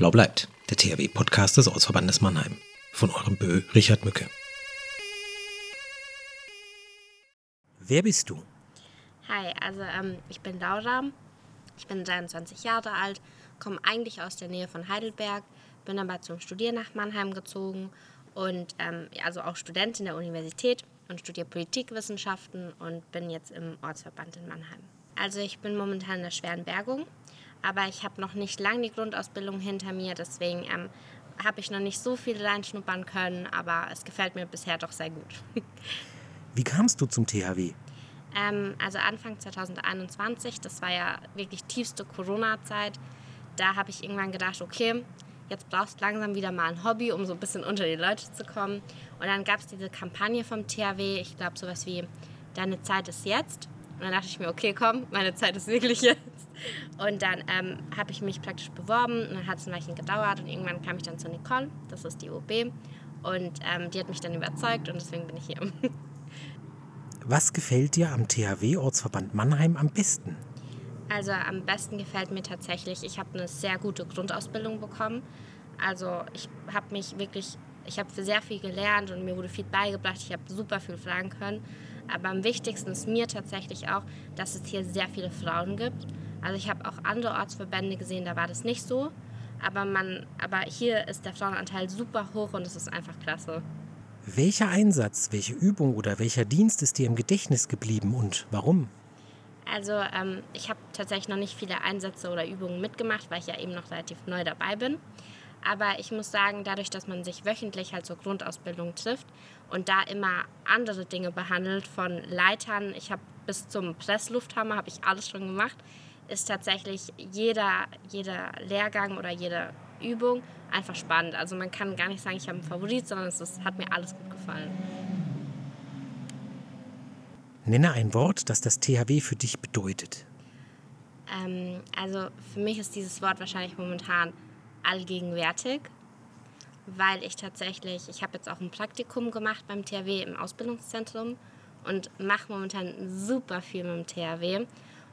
Blau bleibt, der THW-Podcast des Ortsverbandes Mannheim. Von eurem Bö Richard Mücke. Wer bist du? Hi, also ähm, ich bin Laura, ich bin 23 Jahre alt, komme eigentlich aus der Nähe von Heidelberg, bin aber zum Studieren nach Mannheim gezogen und ähm, also auch Studentin der Universität und studiere Politikwissenschaften und bin jetzt im Ortsverband in Mannheim. Also ich bin momentan in der schweren Bergung, aber ich habe noch nicht lange die Grundausbildung hinter mir, deswegen ähm, habe ich noch nicht so viel reinschnuppern können, aber es gefällt mir bisher doch sehr gut. Wie kamst du zum THW? Ähm, also Anfang 2021, das war ja wirklich tiefste Corona-Zeit, da habe ich irgendwann gedacht, okay, jetzt brauchst du langsam wieder mal ein Hobby, um so ein bisschen unter die Leute zu kommen. Und dann gab es diese Kampagne vom THW, ich glaube sowas wie Deine Zeit ist jetzt. Und dann dachte ich mir, okay, komm, meine Zeit ist wirklich jetzt. Und dann ähm, habe ich mich praktisch beworben und dann hat es ein Weilchen gedauert und irgendwann kam ich dann zu Nicole, das ist die OB. Und ähm, die hat mich dann überzeugt und deswegen bin ich hier. Was gefällt dir am THW Ortsverband Mannheim am besten? Also am besten gefällt mir tatsächlich, ich habe eine sehr gute Grundausbildung bekommen. Also ich habe mich wirklich, ich habe sehr viel gelernt und mir wurde viel beigebracht. Ich habe super viel fragen können. Aber am wichtigsten ist mir tatsächlich auch, dass es hier sehr viele Frauen gibt. Also ich habe auch andere Ortsverbände gesehen, da war das nicht so. Aber, man, aber hier ist der Frauenanteil super hoch und es ist einfach klasse. Welcher Einsatz, welche Übung oder welcher Dienst ist dir im Gedächtnis geblieben und warum? Also ähm, ich habe tatsächlich noch nicht viele Einsätze oder Übungen mitgemacht, weil ich ja eben noch relativ neu dabei bin. Aber ich muss sagen, dadurch, dass man sich wöchentlich halt zur Grundausbildung trifft und da immer andere Dinge behandelt, von Leitern, ich habe bis zum Presslufthammer, habe ich alles schon gemacht, ist tatsächlich jeder, jeder Lehrgang oder jede Übung einfach spannend. Also man kann gar nicht sagen, ich habe einen Favorit, sondern es ist, hat mir alles gut gefallen. Nenne ein Wort, das das THW für dich bedeutet. Ähm, also für mich ist dieses Wort wahrscheinlich momentan allgegenwärtig, weil ich tatsächlich, ich habe jetzt auch ein Praktikum gemacht beim THW im Ausbildungszentrum und mache momentan super viel mit dem THW.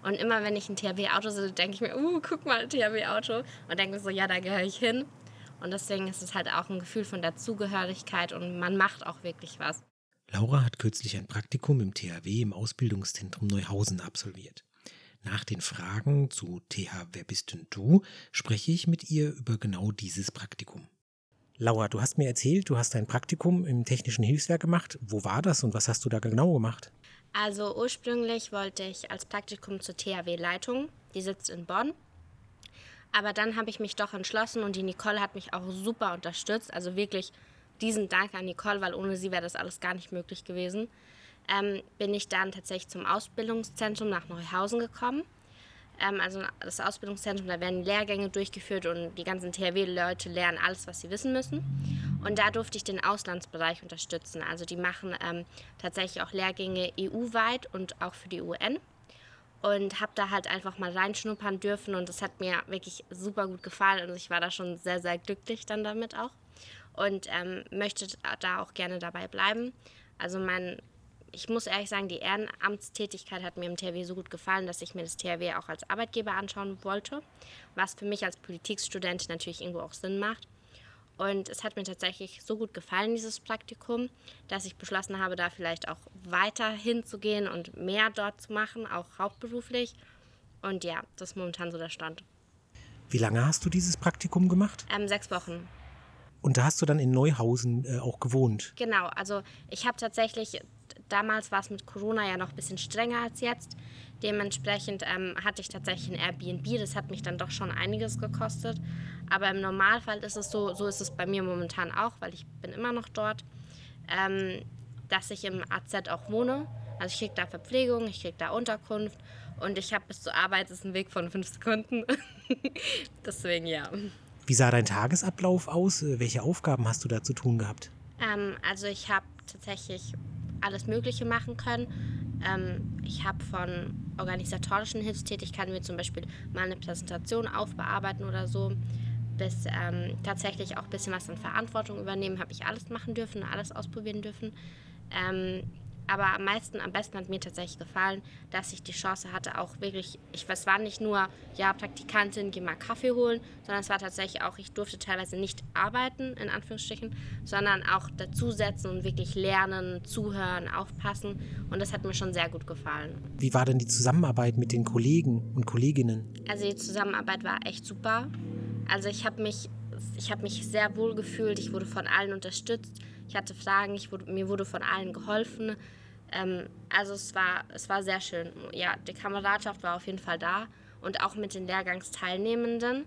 Und immer wenn ich ein THW-Auto sehe, denke ich mir, uh, guck mal, THW-Auto. Und denke so, ja, da gehöre ich hin. Und deswegen ist es halt auch ein Gefühl von der Zugehörigkeit und man macht auch wirklich was. Laura hat kürzlich ein Praktikum im THW im Ausbildungszentrum Neuhausen absolviert. Nach den Fragen zu TH Wer bist denn du spreche ich mit ihr über genau dieses Praktikum. Laura, du hast mir erzählt, du hast ein Praktikum im Technischen Hilfswerk gemacht. Wo war das und was hast du da genau gemacht? Also ursprünglich wollte ich als Praktikum zur THW Leitung, die sitzt in Bonn. Aber dann habe ich mich doch entschlossen und die Nicole hat mich auch super unterstützt. Also wirklich diesen Dank an Nicole, weil ohne sie wäre das alles gar nicht möglich gewesen. Ähm, bin ich dann tatsächlich zum Ausbildungszentrum nach Neuhausen gekommen. Ähm, also das Ausbildungszentrum, da werden Lehrgänge durchgeführt und die ganzen THW-Leute lernen alles, was sie wissen müssen. Und da durfte ich den Auslandsbereich unterstützen. Also die machen ähm, tatsächlich auch Lehrgänge EU-weit und auch für die UN. Und habe da halt einfach mal reinschnuppern dürfen und das hat mir wirklich super gut gefallen. Also ich war da schon sehr, sehr glücklich dann damit auch und ähm, möchte da auch gerne dabei bleiben. Also mein, ich muss ehrlich sagen, die Ehrenamtstätigkeit hat mir im THW so gut gefallen, dass ich mir das THW auch als Arbeitgeber anschauen wollte, was für mich als Politikstudent natürlich irgendwo auch Sinn macht. Und es hat mir tatsächlich so gut gefallen, dieses Praktikum, dass ich beschlossen habe, da vielleicht auch weiter hinzugehen und mehr dort zu machen, auch hauptberuflich. Und ja, das ist momentan so der Stand. Wie lange hast du dieses Praktikum gemacht? Ähm, sechs Wochen. Und da hast du dann in Neuhausen äh, auch gewohnt. Genau, also ich habe tatsächlich, damals war es mit Corona ja noch ein bisschen strenger als jetzt. Dementsprechend ähm, hatte ich tatsächlich ein Airbnb. Das hat mich dann doch schon einiges gekostet. Aber im Normalfall ist es so, so ist es bei mir momentan auch, weil ich bin immer noch dort, ähm, dass ich im AZ auch wohne. Also ich kriege da Verpflegung, ich kriege da Unterkunft und ich habe bis zur Arbeit ist ein Weg von fünf Sekunden. Deswegen ja. Wie sah dein Tagesablauf aus? Welche Aufgaben hast du da zu tun gehabt? Ähm, also ich habe tatsächlich alles Mögliche machen können. Ähm, ich habe von organisatorischen Hilfstätigkeiten wie zum Beispiel mal eine Präsentation aufbearbeiten oder so, bis ähm, tatsächlich auch ein bisschen was an Verantwortung übernehmen, habe ich alles machen dürfen, alles ausprobieren dürfen. Ähm, Aber am meisten, am besten hat mir tatsächlich gefallen, dass ich die Chance hatte, auch wirklich, ich, es war nicht nur, ja, Praktikantin, geh mal Kaffee holen, sondern es war tatsächlich auch, ich durfte teilweise nicht arbeiten, in Anführungsstrichen, sondern auch dazusetzen und wirklich lernen, zuhören, aufpassen. Und das hat mir schon sehr gut gefallen. Wie war denn die Zusammenarbeit mit den Kollegen und Kolleginnen? Also die Zusammenarbeit war echt super. Also ich habe mich, ich habe mich sehr wohl gefühlt, ich wurde von allen unterstützt. Ich hatte Fragen, ich wurde, mir wurde von allen geholfen. Ähm, also es war, es war sehr schön. Ja, die Kameradschaft war auf jeden Fall da und auch mit den Lehrgangsteilnehmenden.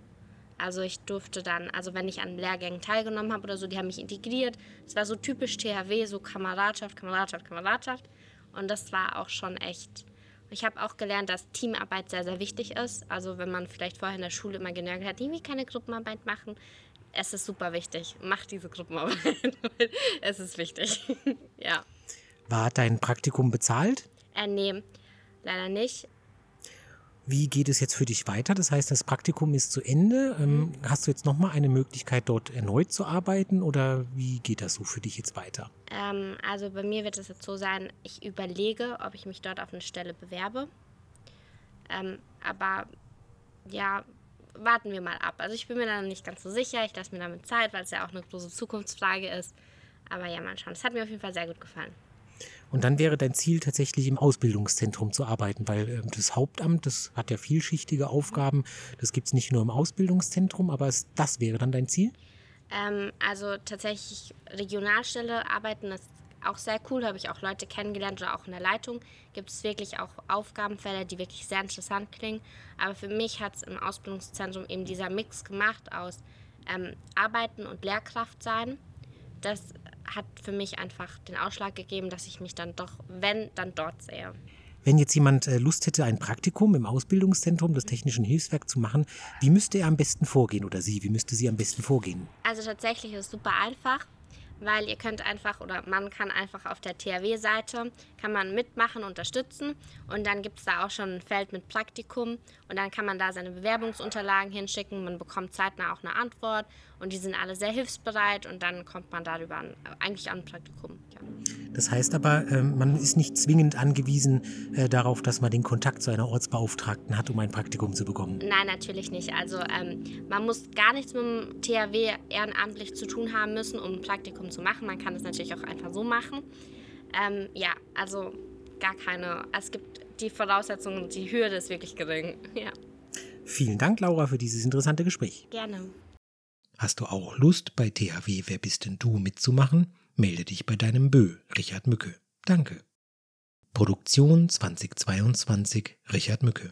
Also ich durfte dann, also wenn ich an Lehrgängen teilgenommen habe oder so, die haben mich integriert. Es war so typisch THW, so Kameradschaft, Kameradschaft, Kameradschaft. Und das war auch schon echt. Ich habe auch gelernt, dass Teamarbeit sehr, sehr wichtig ist. Also wenn man vielleicht vorher in der Schule immer genervt hat, irgendwie keine Gruppenarbeit machen, es ist super wichtig. Mach diese Gruppenarbeit. es ist wichtig. ja. War dein Praktikum bezahlt? Äh, nee, leider nicht. Wie geht es jetzt für dich weiter? Das heißt, das Praktikum ist zu Ende. Ähm, mhm. Hast du jetzt nochmal eine Möglichkeit, dort erneut zu arbeiten oder wie geht das so für dich jetzt weiter? Ähm, also bei mir wird es jetzt so sein, ich überlege, ob ich mich dort auf eine Stelle bewerbe. Ähm, aber ja, warten wir mal ab. Also ich bin mir da nicht ganz so sicher. Ich lasse mir damit Zeit, weil es ja auch eine große Zukunftsfrage ist. Aber ja, mal schauen. Es hat mir auf jeden Fall sehr gut gefallen. Und dann wäre dein Ziel tatsächlich im Ausbildungszentrum zu arbeiten, weil äh, das Hauptamt, das hat ja vielschichtige Aufgaben. Das gibt es nicht nur im Ausbildungszentrum, aber es, das wäre dann dein Ziel? Ähm, also tatsächlich Regionalstelle arbeiten ist auch sehr cool, habe ich auch Leute kennengelernt oder auch in der Leitung gibt es wirklich auch Aufgabenfelder, die wirklich sehr interessant klingen. Aber für mich hat es im Ausbildungszentrum eben dieser Mix gemacht aus ähm, Arbeiten und Lehrkraft sein. Das hat für mich einfach den Ausschlag gegeben, dass ich mich dann doch, wenn, dann dort sehe. Wenn jetzt jemand äh, Lust hätte, ein Praktikum im Ausbildungszentrum des Technischen Hilfswerks zu machen, wie müsste er am besten vorgehen oder sie? Wie müsste sie am besten vorgehen? Also tatsächlich ist es super einfach weil ihr könnt einfach oder man kann einfach auf der THW-Seite kann man mitmachen, unterstützen und dann gibt es da auch schon ein Feld mit Praktikum und dann kann man da seine Bewerbungsunterlagen hinschicken, man bekommt zeitnah auch eine Antwort und die sind alle sehr hilfsbereit und dann kommt man darüber an, eigentlich an ein Praktikum. Ja. Das heißt aber, äh, man ist nicht zwingend angewiesen äh, darauf, dass man den Kontakt zu einer Ortsbeauftragten hat, um ein Praktikum zu bekommen. Nein, natürlich nicht. Also ähm, man muss gar nichts mit dem THW ehrenamtlich zu tun haben müssen, um ein Praktikum zu machen. Man kann es natürlich auch einfach so machen. Ähm, ja, also gar keine. Es gibt die Voraussetzungen, die Hürde ist wirklich gering. Ja. Vielen Dank, Laura, für dieses interessante Gespräch. Gerne. Hast du auch Lust, bei THW Wer bist denn du mitzumachen? Melde dich bei deinem Bö, Richard Mücke. Danke. Produktion 2022, Richard Mücke.